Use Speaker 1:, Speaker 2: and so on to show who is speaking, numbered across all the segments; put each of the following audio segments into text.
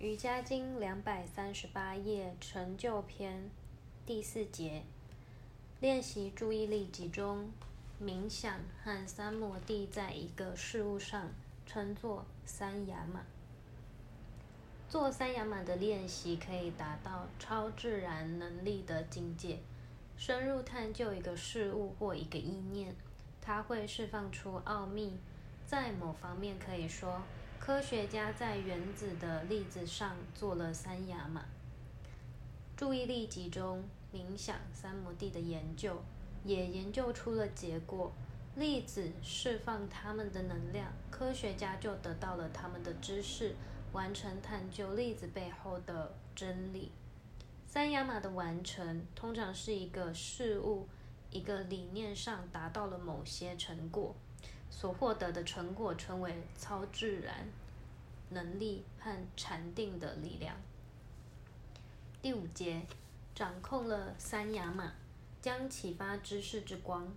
Speaker 1: 瑜伽经两百三十八页成就篇第四节，练习注意力集中、冥想和三摩地在一个事物上，称作三雅马。做三雅马的练习可以达到超自然能力的境界。深入探究一个事物或一个意念，它会释放出奥秘。在某方面可以说，科学家在原子的粒子上做了三亚马。注意力集中、冥想、三摩地的研究，也研究出了结果。粒子释放它们的能量，科学家就得到了他们的知识，完成探究粒子背后的真理。三亚马的完成，通常是一个事物、一个理念上达到了某些成果，所获得的成果称为超自然能力和禅定的力量。第五节，掌控了三亚马，将启发知识之光。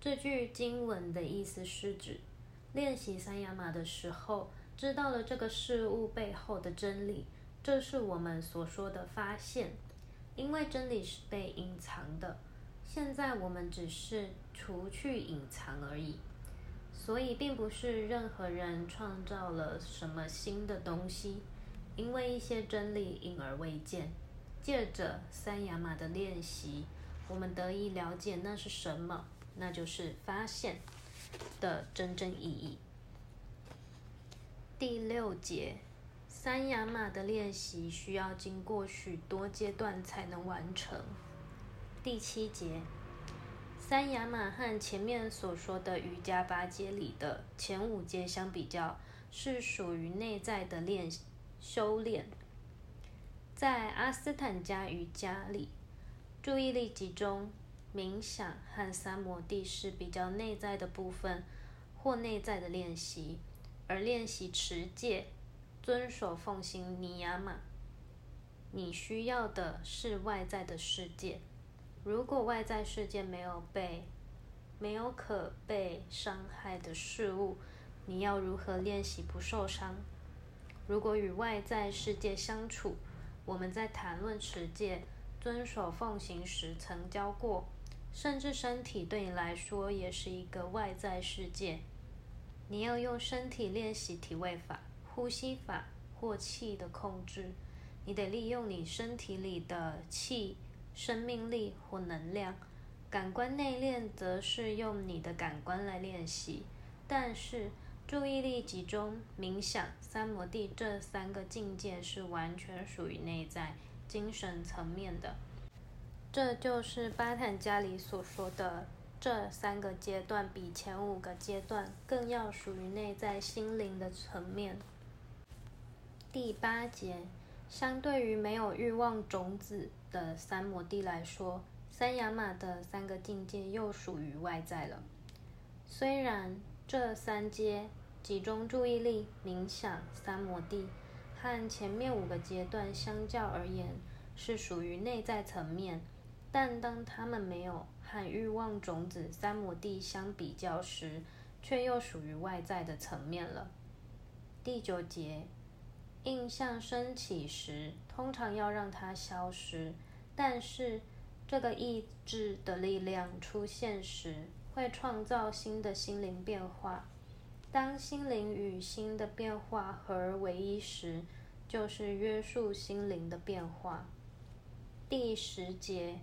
Speaker 1: 这句经文的意思是指，练习三亚马的时候，知道了这个事物背后的真理，这是我们所说的发现。因为真理是被隐藏的，现在我们只是除去隐藏而已，所以并不是任何人创造了什么新的东西。因为一些真理隐而未见，借着三亚马的练习，我们得以了解那是什么，那就是发现的真正意义。第六节。三亚马的练习需要经过许多阶段才能完成。第七节，三亚马和前面所说的瑜伽八阶里的前五阶相比较，是属于内在的练修炼。在阿斯坦加瑜伽里，注意力集中、冥想和三摩地是比较内在的部分或内在的练习，而练习持戒。遵守奉行尼亚玛，你需要的是外在的世界。如果外在世界没有被没有可被伤害的事物，你要如何练习不受伤？如果与外在世界相处，我们在谈论持戒、遵守奉行时曾教过，甚至身体对你来说也是一个外在世界。你要用身体练习体位法。呼吸法或气的控制，你得利用你身体里的气、生命力或能量。感官内练则是用你的感官来练习。但是注意力集中、冥想、三摩地这三个境界是完全属于内在精神层面的。这就是巴坦加里所说的，这三个阶段比前五个阶段更要属于内在心灵的层面。第八节，相对于没有欲望种子的三摩地来说，三亚马的三个境界又属于外在了。虽然这三阶集中注意力、冥想、三摩地和前面五个阶段相较而言是属于内在层面，但当他们没有和欲望种子三摩地相比较时，却又属于外在的层面了。第九节。印象升起时，通常要让它消失；但是，这个意志的力量出现时，会创造新的心灵变化。当心灵与心的变化合而为一时，就是约束心灵的变化。第十节，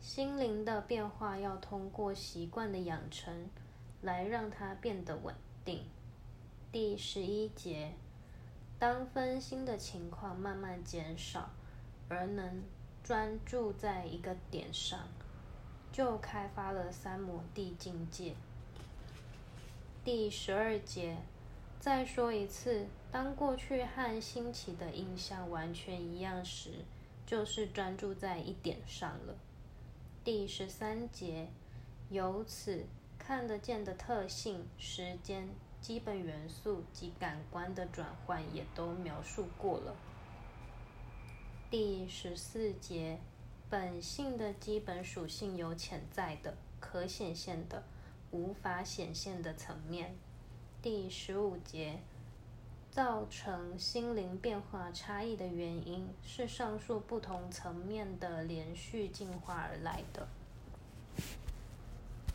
Speaker 1: 心灵的变化要通过习惯的养成，来让它变得稳定。第十一节。当分心的情况慢慢减少，而能专注在一个点上，就开发了三摩地境界。第十二节，再说一次，当过去和新奇的印象完全一样时，就是专注在一点上了。第十三节，由此看得见的特性，时间。基本元素及感官的转换也都描述过了。第十四节，本性的基本属性有潜在的、可显现的、无法显现的层面。第十五节，造成心灵变化差异的原因，是上述不同层面的连续进化而来的。